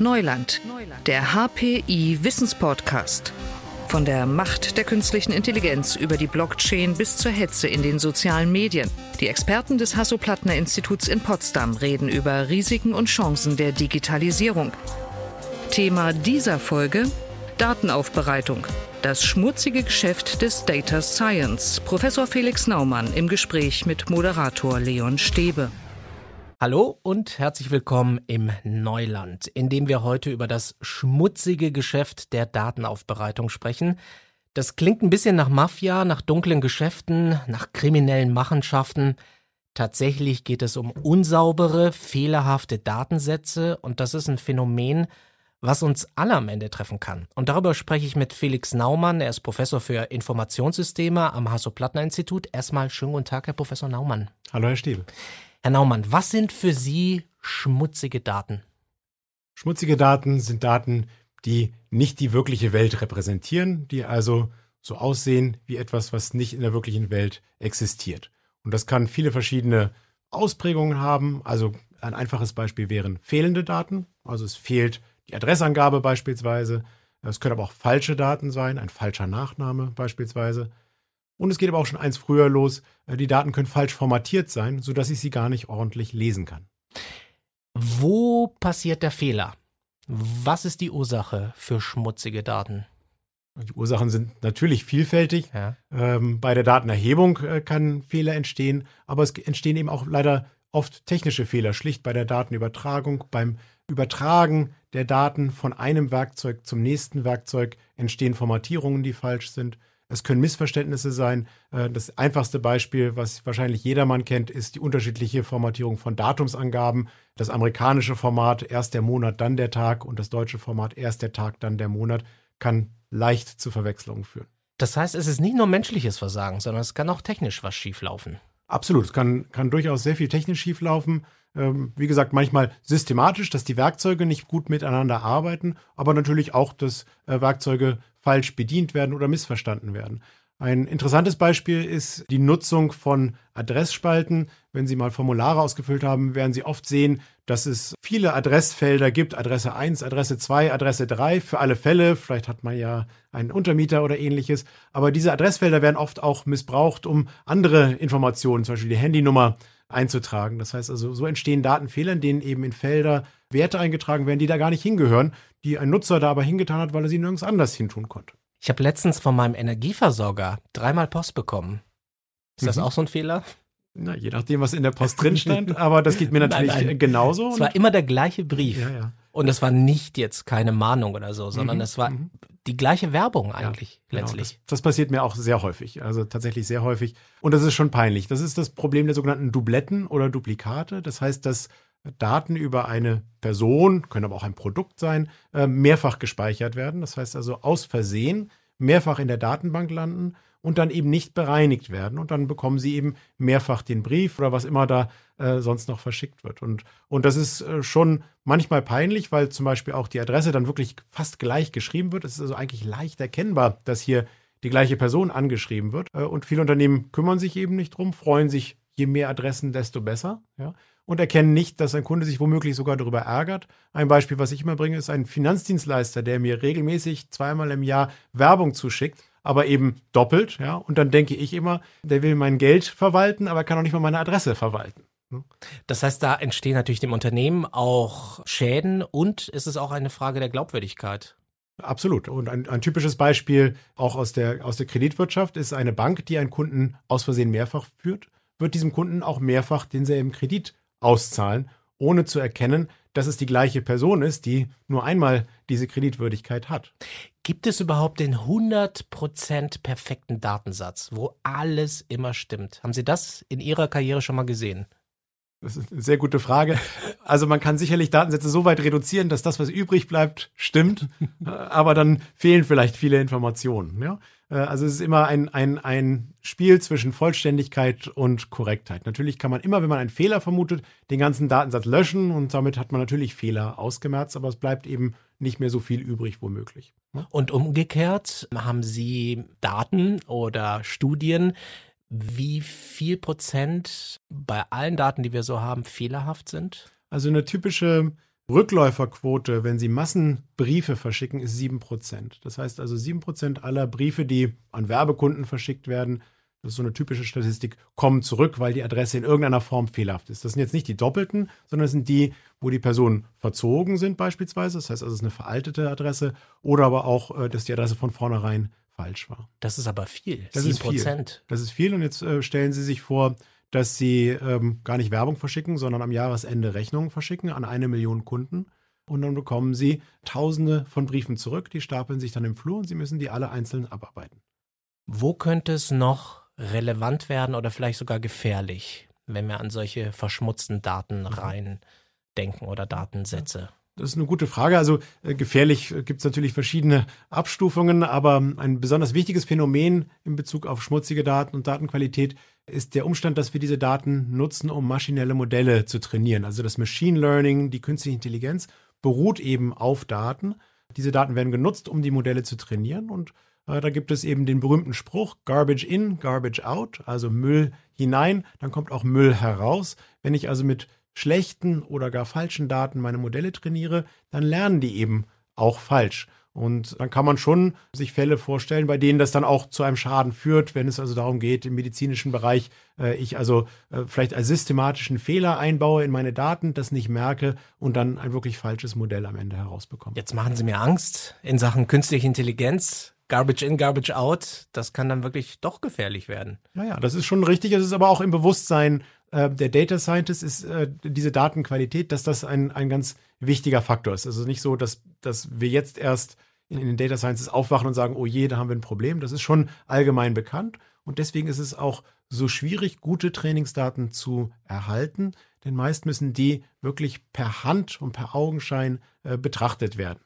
Neuland, der HPI Wissenspodcast. Von der Macht der künstlichen Intelligenz über die Blockchain bis zur Hetze in den sozialen Medien. Die Experten des Hasso-Plattner-Instituts in Potsdam reden über Risiken und Chancen der Digitalisierung. Thema dieser Folge Datenaufbereitung. Das schmutzige Geschäft des Data Science. Professor Felix Naumann im Gespräch mit Moderator Leon Stäbe. Hallo und herzlich willkommen im Neuland, in dem wir heute über das schmutzige Geschäft der Datenaufbereitung sprechen. Das klingt ein bisschen nach Mafia, nach dunklen Geschäften, nach kriminellen Machenschaften. Tatsächlich geht es um unsaubere, fehlerhafte Datensätze und das ist ein Phänomen, was uns alle am Ende treffen kann. Und darüber spreche ich mit Felix Naumann. Er ist Professor für Informationssysteme am Hasso-Plattner-Institut. Erstmal schönen guten Tag, Herr Professor Naumann. Hallo, Herr Stiebe. Herr Naumann, was sind für Sie schmutzige Daten? Schmutzige Daten sind Daten, die nicht die wirkliche Welt repräsentieren, die also so aussehen wie etwas, was nicht in der wirklichen Welt existiert. Und das kann viele verschiedene Ausprägungen haben. Also ein einfaches Beispiel wären fehlende Daten. Also es fehlt die Adressangabe beispielsweise. Es können aber auch falsche Daten sein, ein falscher Nachname beispielsweise. Und es geht aber auch schon eins früher los. Äh, die Daten können falsch formatiert sein, sodass ich sie gar nicht ordentlich lesen kann. Wo passiert der Fehler? Was ist die Ursache für schmutzige Daten? Die Ursachen sind natürlich vielfältig. Ja. Ähm, bei der Datenerhebung äh, kann Fehler entstehen, aber es entstehen eben auch leider oft technische Fehler, schlicht bei der Datenübertragung. Beim Übertragen der Daten von einem Werkzeug zum nächsten Werkzeug entstehen Formatierungen, die falsch sind. Es können Missverständnisse sein. Äh, das einfachste Beispiel, was wahrscheinlich jedermann kennt, ist die unterschiedliche Formatierung von Datumsangaben. Das amerikanische Format erst der Monat, dann der Tag und das deutsche Format erst der Tag, dann der Monat kann leicht zu Verwechslungen führen. Das heißt, es ist nicht nur menschliches Versagen, sondern es kann auch technisch was schieflaufen. Absolut, es kann, kann durchaus sehr viel technisch schieflaufen. Ähm, wie gesagt, manchmal systematisch, dass die Werkzeuge nicht gut miteinander arbeiten, aber natürlich auch, dass äh, Werkzeuge falsch bedient werden oder missverstanden werden. Ein interessantes Beispiel ist die Nutzung von Adressspalten. Wenn Sie mal Formulare ausgefüllt haben, werden Sie oft sehen, dass es viele Adressfelder gibt. Adresse 1, Adresse 2, Adresse 3 für alle Fälle. Vielleicht hat man ja einen Untermieter oder ähnliches. Aber diese Adressfelder werden oft auch missbraucht, um andere Informationen, zum Beispiel die Handynummer, einzutragen. Das heißt also, so entstehen Datenfehler, in denen eben in Felder Werte eingetragen werden, die da gar nicht hingehören, die ein Nutzer da aber hingetan hat, weil er sie nirgends anders hintun konnte. Ich habe letztens von meinem Energieversorger dreimal Post bekommen. Ist das mhm. auch so ein Fehler? Na, je nachdem, was in der Post drin stand, aber das geht mir natürlich nein, nein. genauso. Es war immer der gleiche Brief. Ja, ja. Und es war nicht jetzt keine Mahnung oder so, sondern mhm. es war mhm. die gleiche Werbung eigentlich ja, letztlich. Genau. Das, das, passiert mir auch sehr häufig, also tatsächlich sehr häufig. Und das ist schon peinlich. Das ist das Problem der sogenannten Dubletten oder Duplikate. Das heißt, dass Daten über eine Person, können aber auch ein Produkt sein, äh, mehrfach gespeichert werden. Das heißt also aus Versehen mehrfach in der Datenbank landen und dann eben nicht bereinigt werden. Und dann bekommen sie eben mehrfach den Brief oder was immer da äh, sonst noch verschickt wird. Und, und das ist äh, schon manchmal peinlich, weil zum Beispiel auch die Adresse dann wirklich fast gleich geschrieben wird. Es ist also eigentlich leicht erkennbar, dass hier die gleiche Person angeschrieben wird. Und viele Unternehmen kümmern sich eben nicht drum, freuen sich, je mehr Adressen, desto besser. Ja und erkennen nicht, dass ein Kunde sich womöglich sogar darüber ärgert. Ein Beispiel, was ich immer bringe, ist ein Finanzdienstleister, der mir regelmäßig zweimal im Jahr Werbung zuschickt, aber eben doppelt. Ja? Und dann denke ich immer, der will mein Geld verwalten, aber kann auch nicht mal meine Adresse verwalten. Ne? Das heißt, da entstehen natürlich dem Unternehmen auch Schäden und ist es auch eine Frage der Glaubwürdigkeit. Absolut. Und ein, ein, typisches Beispiel auch aus der, aus der Kreditwirtschaft ist eine Bank, die einen Kunden aus Versehen mehrfach führt, wird diesem Kunden auch mehrfach denselben Kredit auszahlen, ohne zu erkennen, dass es die gleiche Person ist, die nur einmal diese Kreditwürdigkeit hat. Gibt es überhaupt den 100% perfekten Datensatz, wo alles immer stimmt? Haben Sie das in Ihrer Karriere schon mal gesehen? Das ist eine sehr gute Frage. Also man kann sicherlich Datensätze so weit reduzieren, dass das, was übrig bleibt, stimmt, aber dann fehlen vielleicht viele Informationen. Ja? Äh, also es ist immer ein, ein, ein Spiel zwischen Vollständigkeit und Korrektheit. Natürlich kann man immer, wenn man einen Fehler vermutet, den ganzen Datensatz löschen und damit hat man natürlich Fehler ausgemerzt, aber es bleibt eben nicht mehr so viel übrig womöglich. Und umgekehrt haben Sie Daten oder Studien, wie viel Prozent bei allen Daten, die wir so haben, fehlerhaft sind? Also eine typische Rückläuferquote, wenn Sie Massenbriefe verschicken, ist 7%. Das heißt also 7% aller Briefe, die an Werbekunden verschickt werden, das ist so eine typische Statistik, kommen zurück, weil die Adresse in irgendeiner Form fehlerhaft ist. Das sind jetzt nicht die doppelten, sondern das sind die, wo die Personen verzogen sind beispielsweise. Das heißt also, es ist eine veraltete Adresse oder aber auch, äh, dass die Adresse von vornherein falsch war. Das ist aber viel. Das 7%. ist viel. Das ist viel und jetzt äh, stellen Sie sich vor, dass Sie ähm, gar nicht Werbung verschicken, sondern am Jahresende Rechnungen verschicken an eine Million Kunden. Und dann bekommen Sie Tausende von Briefen zurück, die stapeln sich dann im Flur und Sie müssen die alle einzeln abarbeiten. Wo könnte es noch relevant werden oder vielleicht sogar gefährlich, wenn wir an solche verschmutzten Daten mhm. rein denken oder Datensätze? Das ist eine gute Frage. Also äh, gefährlich äh, gibt es natürlich verschiedene Abstufungen, aber ein besonders wichtiges Phänomen in Bezug auf schmutzige Daten und Datenqualität ist der Umstand, dass wir diese Daten nutzen, um maschinelle Modelle zu trainieren. Also das Machine Learning, die künstliche Intelligenz beruht eben auf Daten. Diese Daten werden genutzt, um die Modelle zu trainieren und äh, da gibt es eben den berühmten Spruch, Garbage in, Garbage out, also Müll hinein, dann kommt auch Müll heraus. Wenn ich also mit schlechten oder gar falschen Daten meine Modelle trainiere, dann lernen die eben auch falsch. Und dann kann man schon sich Fälle vorstellen, bei denen das dann auch zu einem Schaden führt, wenn es also darum geht, im medizinischen Bereich, äh, ich also äh, vielleicht als systematischen Fehler einbaue in meine Daten, das nicht merke und dann ein wirklich falsches Modell am Ende herausbekomme. Jetzt machen Sie mir Angst in Sachen künstliche Intelligenz. Garbage in, Garbage out, das kann dann wirklich doch gefährlich werden. Ja, ja, das ist schon richtig. Es ist aber auch im Bewusstsein äh, der Data Scientist ist äh, diese Datenqualität, dass das ein, ein ganz wichtiger Faktor ist. Also nicht so, dass, dass wir jetzt erst in, in den Data Sciences aufwachen und sagen, oh je, da haben wir ein Problem. Das ist schon allgemein bekannt. Und deswegen ist es auch so schwierig, gute Trainingsdaten zu erhalten, denn meist müssen die wirklich per Hand und per Augenschein äh, betrachtet werden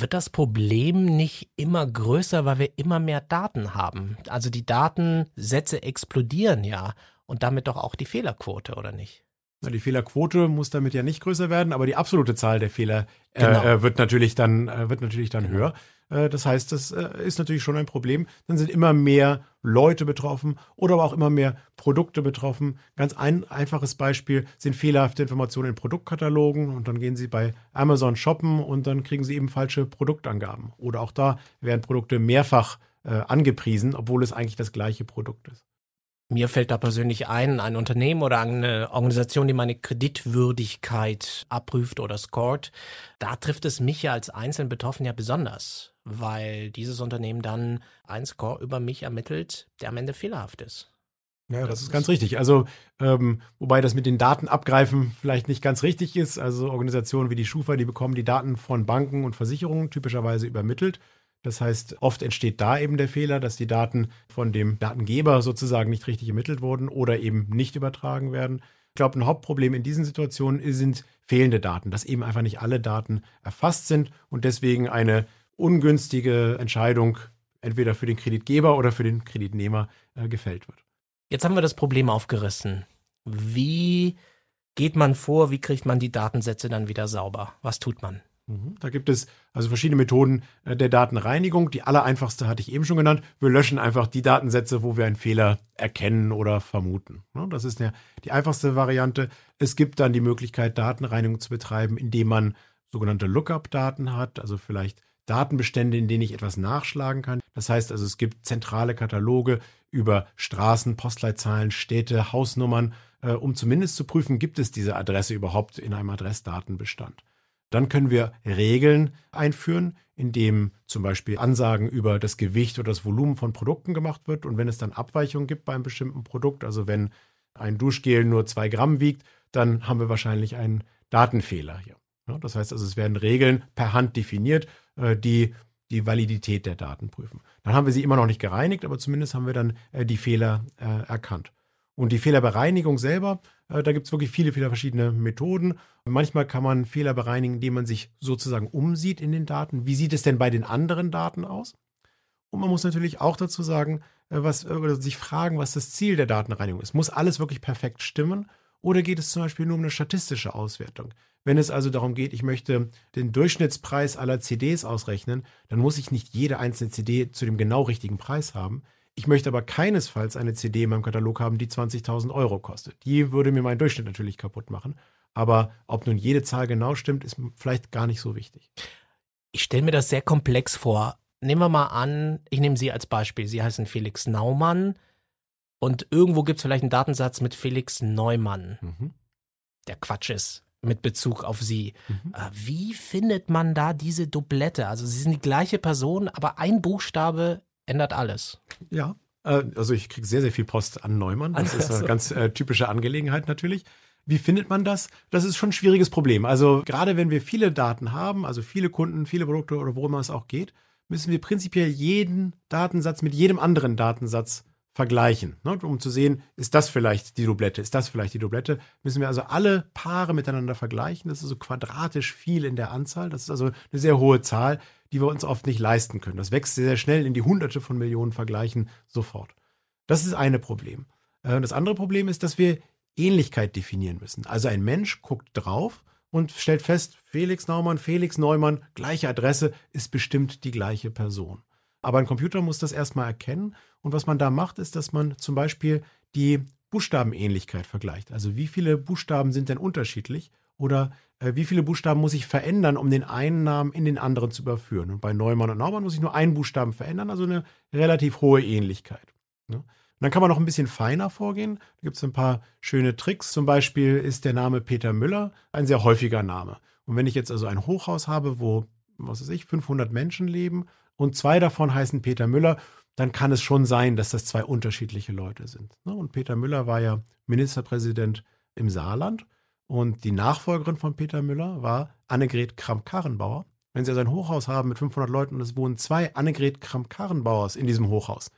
wird das Problem nicht immer größer, weil wir immer mehr Daten haben? Also die Datensätze explodieren ja und damit doch auch die Fehlerquote, oder nicht? Na, die Fehlerquote muss damit ja nicht größer werden, aber die absolute Zahl der Fehler äh, genau. äh, wird natürlich dann, äh, wird natürlich dann genau. höher. Äh, das heißt, das äh, ist natürlich schon ein Problem. Dann sind immer mehr Leute betroffen oder aber auch immer mehr Produkte betroffen. Ganz ein einfaches Beispiel sind fehlerhafte Informationen in Produktkatalogen und dann gehen Sie bei Amazon shoppen und dann kriegen Sie eben falsche Produktangaben. Oder auch da werden Produkte mehrfach angepriesen, obwohl es eigentlich das gleiche Produkt ist. Mir fällt da persönlich ein, ein Unternehmen oder eine Organisation, die meine Kreditwürdigkeit abprüft oder scored. Da trifft es mich ja als einzelnen Betroffenen ja besonders, weil dieses Unternehmen dann einen Score über mich ermittelt, der am Ende fehlerhaft ist. Ja, das, das ist ganz richtig. Also, ähm, wobei das mit den Daten abgreifen vielleicht nicht ganz richtig ist. Also Organisationen wie die Schufa, die bekommen die Daten von Banken und Versicherungen typischerweise übermittelt. Das heißt, oft entsteht da eben der Fehler, dass die Daten von dem Datengeber sozusagen nicht richtig ermittelt wurden oder eben nicht übertragen werden. Ich glaube, ein Hauptproblem in diesen Situationen sind fehlende Daten, dass eben einfach nicht alle Daten erfasst sind und deswegen eine ungünstige Entscheidung entweder für den Kreditgeber oder für den Kreditnehmer äh, gefällt wird. Jetzt haben wir das Problem aufgerissen. Wie geht man vor? Wie kriegt man die Datensätze dann wieder sauber? Was tut man? Mhm. Da gibt es also verschiedene Methoden äh, der Datenreinigung. Die allereinfachste hatte ich eben schon genannt. Wir löschen einfach die Datensätze, wo wir einen Fehler erkennen oder vermuten. Ne, das ist die einfachste Variante. Es gibt dann die Möglichkeit, Datenreinigung zu betreiben, indem man sogenannte Lookup-Daten hat, also vielleicht Datenbestände, in denen ich etwas nachschlagen kann. Das heißt also, es gibt zentrale Kataloge über Straßen, Postleitzahlen, Städte, Hausnummern, äh, um zumindest zu prüfen, gibt es diese Adresse überhaupt in einem Adressdatenbestand. Dann können wir Regeln einführen, indem zum Beispiel Ansagen über das Gewicht oder das Volumen von Produkten gemacht wird. Und wenn es dann Abweichungen gibt bei einem bestimmten Produkt, also wenn ein Duschgel nur zwei Gramm wiegt, dann haben wir wahrscheinlich einen Datenfehler hier. das heißt also, es werden Regeln per Hand definiert, äh, die die Validität der Daten prüfen. Dann haben wir sie immer noch nicht gereinigt, aber zumindest haben wir dann äh, die Fehler äh, erkannt. Und die Fehlerbereinigung selber, äh, da gibt es wirklich viele, viele verschiedene Methoden. Manchmal kann man Fehler bereinigen, indem man sich sozusagen umsieht in den Daten. Wie sieht es denn bei den anderen Daten aus? Und man muss natürlich auch dazu sagen, äh, was, oder sich fragen, was das Ziel der Datenreinigung ist. Muss alles wirklich perfekt stimmen? Oder geht es zum Beispiel nur um eine statistische Auswertung? Wenn es also darum geht, ich möchte den Durchschnittspreis aller CDs ausrechnen, dann muss ich nicht jede einzelne CD zu dem genau richtigen Preis haben. Ich möchte aber keinesfalls eine CD in meinem Katalog haben, die 20.000 Euro kostet. Die würde mir meinen Durchschnitt natürlich kaputt machen. Aber ob nun jede Zahl genau stimmt, ist vielleicht gar nicht so wichtig. Ich stelle mir das sehr komplex vor. Nehmen wir mal an, ich nehme Sie als Beispiel. Sie heißen Felix Naumann und irgendwo gibt es vielleicht einen Datensatz mit Felix Neumann, mhm. der Quatsch ist mit Bezug auf Sie. Mhm. Äh, wie findet man da diese Doublette? Also Sie sind die gleiche Person, aber ein Buchstabe ändert alles. Ja, äh, also ich kriege sehr, sehr viel Post an Neumann. Das ist eine ganz äh, typische Angelegenheit natürlich. Wie findet man das? Das ist schon ein schwieriges Problem. Also gerade wenn wir viele Daten haben, also viele Kunden, viele Produkte oder worum es auch geht, müssen wir prinzipiell jeden Datensatz mit jedem anderen Datensatz vergleichen, ne? um zu sehen, ist das vielleicht die Doublette, ist das vielleicht die Doublette, müssen wir also alle Paare miteinander vergleichen. Das ist so quadratisch viel in der Anzahl. Das ist also eine sehr hohe Zahl, die wir uns oft nicht leisten können. Das wächst sehr, sehr schnell in die Hunderte von Millionen Vergleichen sofort. Das ist eine Problem. Äh, das andere Problem ist, dass wir Ähnlichkeit definieren müssen. Also ein Mensch guckt drauf und stellt fest, Felix Naumann, Felix Neumann, gleiche Adresse, ist bestimmt die gleiche Person. Aber ein Computer muss das erstmal erkennen. Und was man da macht, ist, dass man zum Beispiel die Buchstabenähnlichkeit vergleicht. Also wie viele Buchstaben sind denn unterschiedlich oder wie viele Buchstaben muss ich verändern, um den einen Namen in den anderen zu überführen. Und bei Neumann und Naumann muss ich nur einen Buchstaben verändern, also eine relativ hohe Ähnlichkeit. Ne? Und dann kann man noch ein bisschen feiner vorgehen. Da gibt es ein paar schöne Tricks. Zum Beispiel ist der Name Peter Müller ein sehr häufiger Name. Und wenn ich jetzt also ein Hochhaus habe, wo, was weiß ich, 500 Menschen leben und zwei davon heißen Peter Müller, dann kann es schon sein, dass das zwei unterschiedliche Leute sind. Ne? Und Peter Müller war ja Ministerpräsident im Saarland und die Nachfolgerin von Peter Müller war Annegret Kramp-Karrenbauer. Wenn Sie also ein Hochhaus haben mit 500 Leuten und es wohnen zwei Annegret Kramp-Karrenbauers in diesem Hochhaus,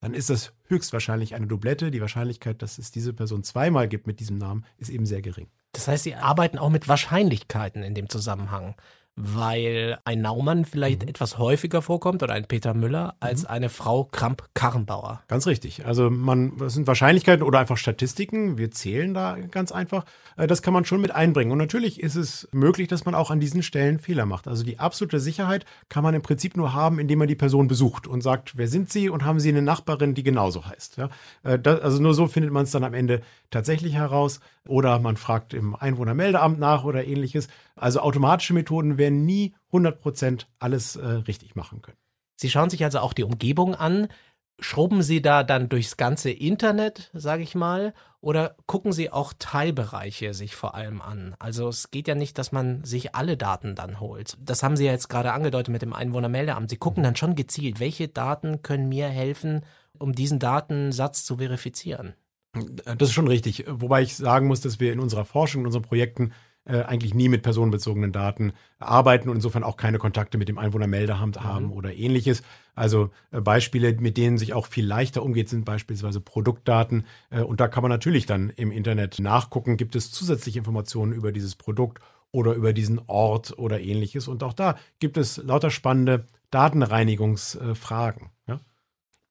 dann ist das höchstwahrscheinlich eine Doublette. Die Wahrscheinlichkeit, dass es diese Person zweimal gibt mit diesem Namen, ist eben sehr gering. Das heißt, Sie arbeiten auch mit Wahrscheinlichkeiten in dem Zusammenhang weil ein Naumann vielleicht mhm. etwas häufiger vorkommt oder ein Peter Müller als mhm. eine Frau Kramp-Karrenbauer. Ganz richtig. Also man, das sind Wahrscheinlichkeiten oder einfach Statistiken. Wir zählen da ganz einfach. Äh, das kann man schon mit einbringen. Und natürlich ist es möglich, dass man auch an diesen Stellen Fehler macht. Also die absolute Sicherheit kann man im Prinzip nur haben, indem man die Person besucht und sagt, wer sind Sie und haben Sie eine Nachbarin, die genauso heißt. Ja? Äh, das, also nur so findet man es dann am Ende tatsächlich heraus. Oder man fragt im Einwohnermeldeamt nach oder ähnliches. Also automatische Methoden werden nie 100% alles äh, richtig machen können. Sie schauen sich also auch die Umgebung an. Schrubben Sie da dann durchs ganze Internet, sage ich mal, oder gucken Sie auch Teilbereiche sich vor allem an? Also es geht ja nicht, dass man sich alle Daten dann holt. Das haben Sie ja jetzt gerade angedeutet mit dem Einwohnermeldeamt. Sie gucken dann schon gezielt, welche Daten können mir helfen, um diesen Datensatz zu verifizieren. Das ist schon richtig. Wobei ich sagen muss, dass wir in unserer Forschung, in unseren Projekten äh, eigentlich nie mit personenbezogenen Daten arbeiten und insofern auch keine Kontakte mit dem Einwohnermeldeamt mhm. haben oder ähnliches. Also äh, Beispiele, mit denen sich auch viel leichter umgeht, sind beispielsweise Produktdaten. Äh, und da kann man natürlich dann im Internet nachgucken, gibt es zusätzliche Informationen über dieses Produkt oder über diesen Ort oder ähnliches. Und auch da gibt es lauter spannende Datenreinigungsfragen. Ja?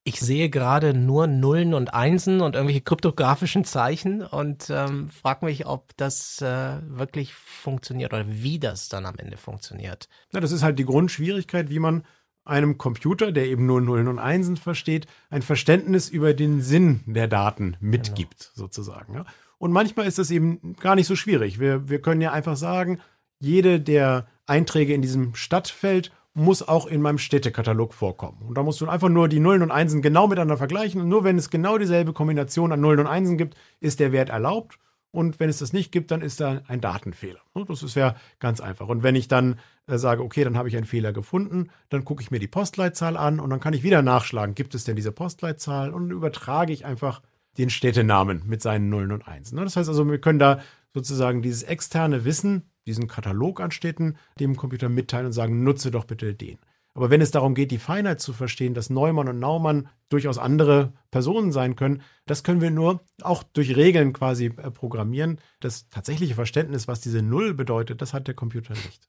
Ich sehe gerade nur Nullen und Einsen und irgendwelche kryptografischen Zeichen und ähm, frage mich, ob das äh, wirklich funktioniert oder wie das dann am Ende funktioniert. Ja, das ist halt die Grundschwierigkeit, wie man einem Computer, der eben nur Nullen und Einsen versteht, ein Verständnis über den Sinn der Daten mitgibt, genau. sozusagen. Ja. Und manchmal ist das eben gar nicht so schwierig. Wir, wir können ja einfach sagen, jede der Einträge in diesem Stadtfeld muss auch in meinem Städtekatalog vorkommen. Und da musst du einfach nur die Nullen und Einsen genau miteinander vergleichen. Und nur wenn es genau dieselbe Kombination an Nullen und Einsen gibt, ist der Wert erlaubt. Und wenn es das nicht gibt, dann ist da ein Datenfehler. Das ist ja ganz einfach. Und wenn ich dann äh, sage, okay, dann habe ich einen Fehler gefunden, dann gucke ich mir die Postleitzahl an und dann kann ich wieder nachschlagen, gibt es denn diese Postleitzahl? Und übertrage ich einfach den Städtenamen mit seinen Nullen und Einsen. Das heißt also, wir können da sozusagen dieses externe Wissen diesen Katalog an Städten dem Computer mitteilen und sagen, nutze doch bitte den. Aber wenn es darum geht, die Feinheit zu verstehen, dass Neumann und Naumann durchaus andere Personen sein können, das können wir nur auch durch Regeln quasi äh, programmieren. Das tatsächliche Verständnis, was diese Null bedeutet, das hat der Computer nicht.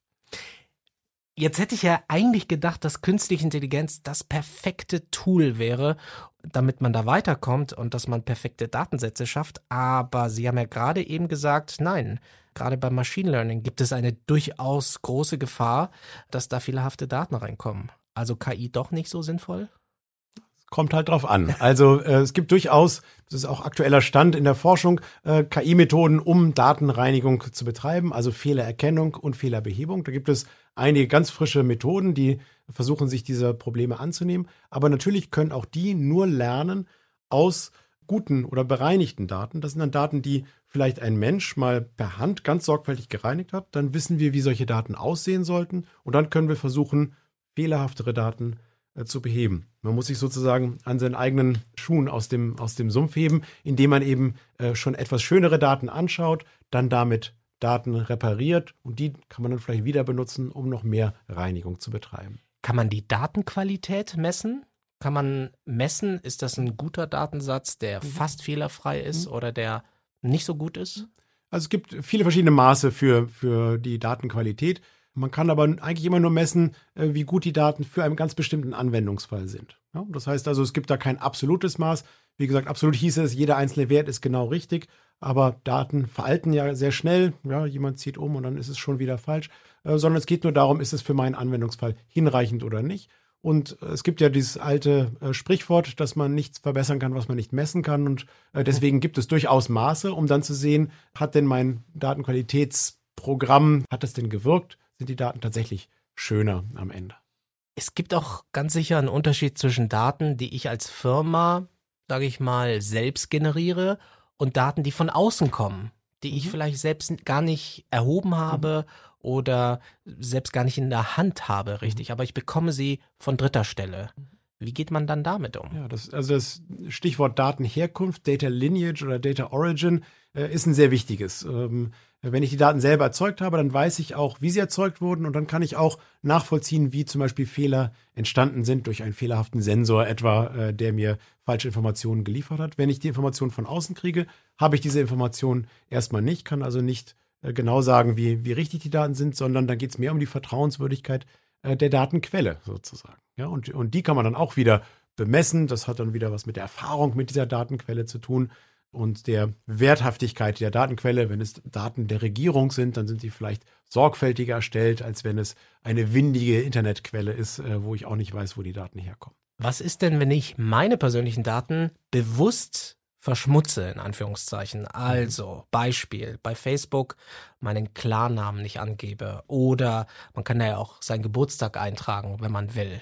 Jetzt hätte ich ja eigentlich gedacht, dass künstliche Intelligenz das perfekte Tool wäre, damit man da weiterkommt und dass man perfekte Datensätze schafft. Aber Sie haben ja gerade eben gesagt, nein, gerade beim Machine Learning gibt es eine durchaus große Gefahr, dass da fehlerhafte Daten reinkommen. Also KI doch nicht so sinnvoll? kommt halt drauf an. Also äh, es gibt durchaus, das ist auch aktueller Stand in der Forschung, äh, KI-Methoden, um Datenreinigung zu betreiben, also Fehlererkennung und Fehlerbehebung. Da gibt es einige ganz frische Methoden, die versuchen, sich dieser Probleme anzunehmen. Aber natürlich können auch die nur lernen aus guten oder bereinigten Daten. Das sind dann Daten, die vielleicht ein Mensch mal per Hand ganz sorgfältig gereinigt hat. Dann wissen wir, wie solche Daten aussehen sollten. Und dann können wir versuchen, fehlerhaftere Daten äh, zu beheben. Man muss sich sozusagen an seinen eigenen Schuhen aus dem, aus dem Sumpf heben, indem man eben äh, schon etwas schönere Daten anschaut, dann damit Daten repariert und die kann man dann vielleicht wieder benutzen, um noch mehr Reinigung zu betreiben. Kann man die Datenqualität messen? Kann man messen, ist das ein guter Datensatz, der mhm. fast fehlerfrei ist mhm. oder der nicht so gut ist? Also es gibt viele verschiedene Maße für, für die Datenqualität. Man kann aber eigentlich immer nur messen, äh, wie gut die Daten für einen ganz bestimmten Anwendungsfall sind. das heißt also, es gibt da kein absolutes Maß. Wie gesagt, absolut hieße es, jeder einzelne Wert ist genau richtig, aber Daten veralten ja sehr schnell. Ja, jemand zieht um und dann ist es schon wieder falsch. Äh, sondern es geht nur darum, ist es für meinen Anwendungsfall hinreichend oder nicht. Und es gibt ja dieses alte äh, Sprichwort, dass man nichts verbessern kann, was man nicht messen kann. Und äh, deswegen gibt es durchaus Maße, um dann zu sehen, hat denn mein Datenqualitätsprogramm, hat das denn gewirkt? Sind die Daten tatsächlich schöner am Ende? Es gibt auch ganz sicher einen Unterschied zwischen Daten, die ich als Firma, sage ich mal, selbst generiere und Daten, die von außen kommen, die ich mhm. vielleicht selbst gar nicht erhoben habe mhm oder selbst gar nicht in der Hand habe, mhm. richtig, aber ich bekomme sie von dritter Stelle. Wie geht man dann damit um? Ja, das, also das Stichwort Datenherkunft, Data Lineage oder Data Origin äh, ist ein sehr wichtiges. Ähm, wenn ich die Daten selber erzeugt habe, dann weiß ich auch, wie sie erzeugt wurden und dann kann ich auch nachvollziehen, wie zum Beispiel Fehler entstanden sind durch einen fehlerhaften Sensor etwa, äh, der mir falsche Informationen geliefert hat. Wenn ich die Informationen von außen kriege, habe ich diese Informationen erstmal nicht, kann also nicht äh, genau sagen, wie, wie richtig die Daten sind, sondern dann geht es mehr um die Vertrauenswürdigkeit äh, der Datenquelle sozusagen. Ja, und, und die kann man dann auch wieder bemessen. Das hat dann wieder was mit der Erfahrung mit dieser Datenquelle zu tun und der Werthaftigkeit der Datenquelle. Wenn es Daten der Regierung sind, dann sind sie vielleicht sorgfältiger erstellt, als wenn es eine windige Internetquelle ist, äh, wo ich auch nicht weiß, wo die Daten herkommen. Was ist denn, wenn ich meine persönlichen Daten bewusst verschmutze, in Anführungszeichen. Also, Beispiel, bei Facebook meinen Klarnamen nicht angebe oder man kann ja auch seinen Geburtstag eintragen, wenn man will.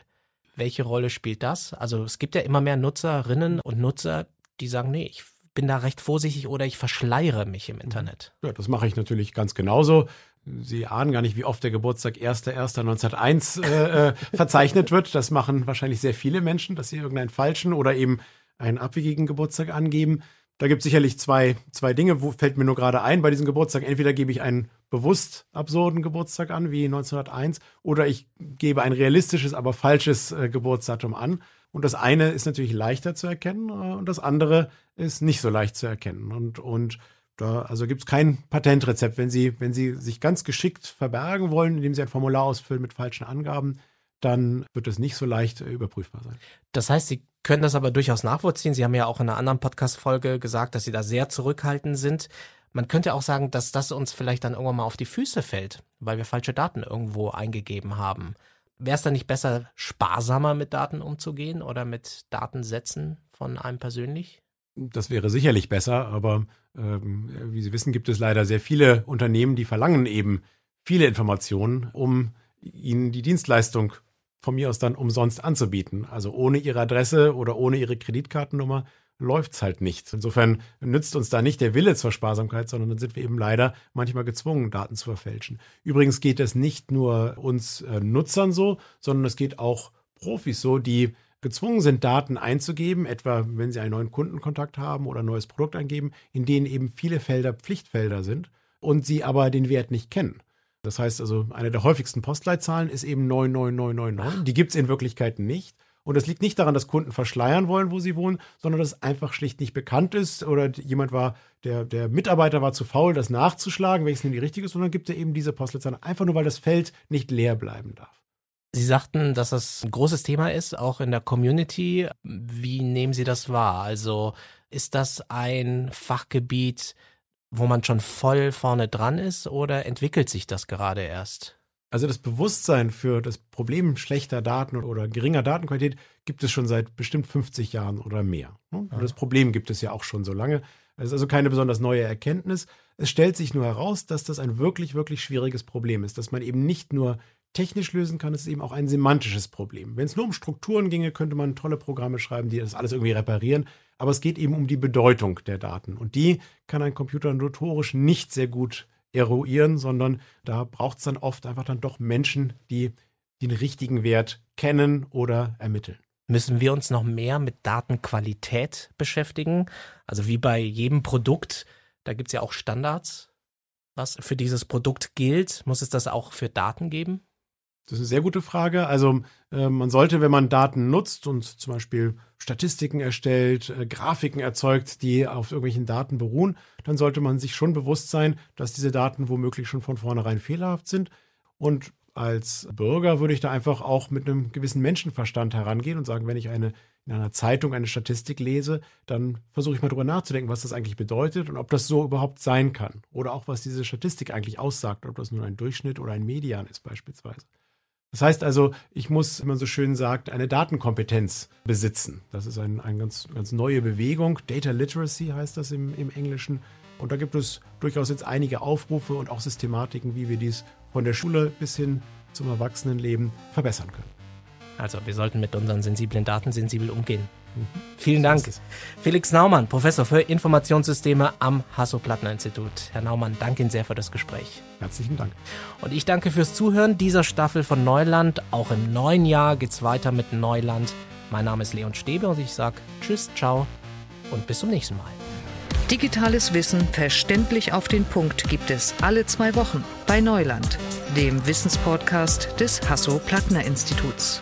Welche Rolle spielt das? Also es gibt ja immer mehr Nutzerinnen und Nutzer, die sagen, nee, ich bin da recht vorsichtig oder ich verschleiere mich im Internet. Ja, das mache ich natürlich ganz genauso. Sie ahnen gar nicht, wie oft der Geburtstag 1.1.1901 äh, äh, verzeichnet wird. Das machen wahrscheinlich sehr viele Menschen, dass sie irgendeinen falschen oder eben einen abwegigen Geburtstag angeben. Da gibt es sicherlich zwei, zwei Dinge, wo fällt mir nur gerade ein bei diesem Geburtstag. Entweder gebe ich einen bewusst absurden Geburtstag an, wie 1901, oder ich gebe ein realistisches, aber falsches äh, Geburtsdatum an. Und das eine ist natürlich leichter zu erkennen äh, und das andere ist nicht so leicht zu erkennen. Und, und da also gibt es kein Patentrezept. Wenn Sie, wenn Sie sich ganz geschickt verbergen wollen, indem Sie ein Formular ausfüllen mit falschen Angaben, dann wird es nicht so leicht äh, überprüfbar sein. Das heißt, Sie können das aber durchaus nachvollziehen. Sie haben ja auch in einer anderen Podcast-Folge gesagt, dass Sie da sehr zurückhaltend sind. Man könnte auch sagen, dass das uns vielleicht dann irgendwann mal auf die Füße fällt, weil wir falsche Daten irgendwo eingegeben haben. Wäre es dann nicht besser, sparsamer mit Daten umzugehen oder mit Datensätzen von einem persönlich? Das wäre sicherlich besser, aber ähm, wie Sie wissen, gibt es leider sehr viele Unternehmen, die verlangen eben viele Informationen, um ihnen die Dienstleistung von mir aus dann umsonst anzubieten. Also ohne ihre Adresse oder ohne ihre Kreditkartennummer läuft es halt nicht. Insofern nützt uns da nicht der Wille zur Sparsamkeit, sondern dann sind wir eben leider manchmal gezwungen, Daten zu verfälschen. Übrigens geht es nicht nur uns äh, Nutzern so, sondern es geht auch Profis so, die gezwungen sind, Daten einzugeben, etwa wenn sie einen neuen Kundenkontakt haben oder ein neues Produkt eingeben, in denen eben viele Felder Pflichtfelder sind und sie aber den Wert nicht kennen. Das heißt also, eine der häufigsten Postleitzahlen ist eben 99999. Die gibt es in Wirklichkeit nicht. Und das liegt nicht daran, dass Kunden verschleiern wollen, wo sie wohnen, sondern dass es einfach schlicht nicht bekannt ist oder jemand war, der, der Mitarbeiter war zu faul, das nachzuschlagen, welches nun die richtige ist, sondern gibt er eben diese Postleitzahl, einfach nur, weil das Feld nicht leer bleiben darf. Sie sagten, dass das ein großes Thema ist, auch in der Community. Wie nehmen Sie das wahr? Also ist das ein Fachgebiet, wo man schon voll vorne dran ist oder entwickelt sich das gerade erst? Also das Bewusstsein für das Problem schlechter Daten oder geringer Datenqualität gibt es schon seit bestimmt 50 Jahren oder mehr. Und das Problem gibt es ja auch schon so lange. Es ist also keine besonders neue Erkenntnis. Es stellt sich nur heraus, dass das ein wirklich, wirklich schwieriges Problem ist, dass man eben nicht nur technisch lösen kann, es ist eben auch ein semantisches Problem. Wenn es nur um Strukturen ginge, könnte man tolle Programme schreiben, die das alles irgendwie reparieren. Aber es geht eben um die Bedeutung der Daten. Und die kann ein Computer notorisch nicht sehr gut eruieren, sondern da braucht es dann oft einfach dann doch Menschen, die den richtigen Wert kennen oder ermitteln. Müssen wir uns noch mehr mit Datenqualität beschäftigen? Also wie bei jedem Produkt, da gibt es ja auch Standards. Was für dieses Produkt gilt, muss es das auch für Daten geben? Das ist eine sehr gute Frage. Also äh, man sollte, wenn man Daten nutzt und zum Beispiel Statistiken erstellt, äh, Grafiken erzeugt, die auf irgendwelchen Daten beruhen, dann sollte man sich schon bewusst sein, dass diese Daten womöglich schon von vornherein fehlerhaft sind. Und als Bürger würde ich da einfach auch mit einem gewissen Menschenverstand herangehen und sagen, wenn ich eine in einer Zeitung eine Statistik lese, dann versuche ich mal drüber nachzudenken, was das eigentlich bedeutet und ob das so überhaupt sein kann. Oder auch, was diese Statistik eigentlich aussagt, ob das nun ein Durchschnitt oder ein Median ist beispielsweise. Das heißt also, ich muss, wie man so schön sagt, eine Datenkompetenz besitzen. Das ist eine ein ganz, ganz neue Bewegung. Data Literacy heißt das im, im Englischen. Und da gibt es durchaus jetzt einige Aufrufe und auch Systematiken, wie wir dies von der Schule bis hin zum Erwachsenenleben verbessern können. Also wir sollten mit unseren sensiblen Daten sensibel umgehen. Vielen Dank. Felix Naumann, Professor für Informationssysteme am Hasso-Plattner-Institut. Herr Naumann, danke Ihnen sehr für das Gespräch. Herzlichen Dank. Und ich danke fürs Zuhören dieser Staffel von Neuland. Auch im neuen Jahr geht es weiter mit Neuland. Mein Name ist Leon Stäbe und ich sage Tschüss, ciao und bis zum nächsten Mal. Digitales Wissen verständlich auf den Punkt gibt es alle zwei Wochen bei Neuland, dem Wissenspodcast des Hasso-Plattner-Instituts.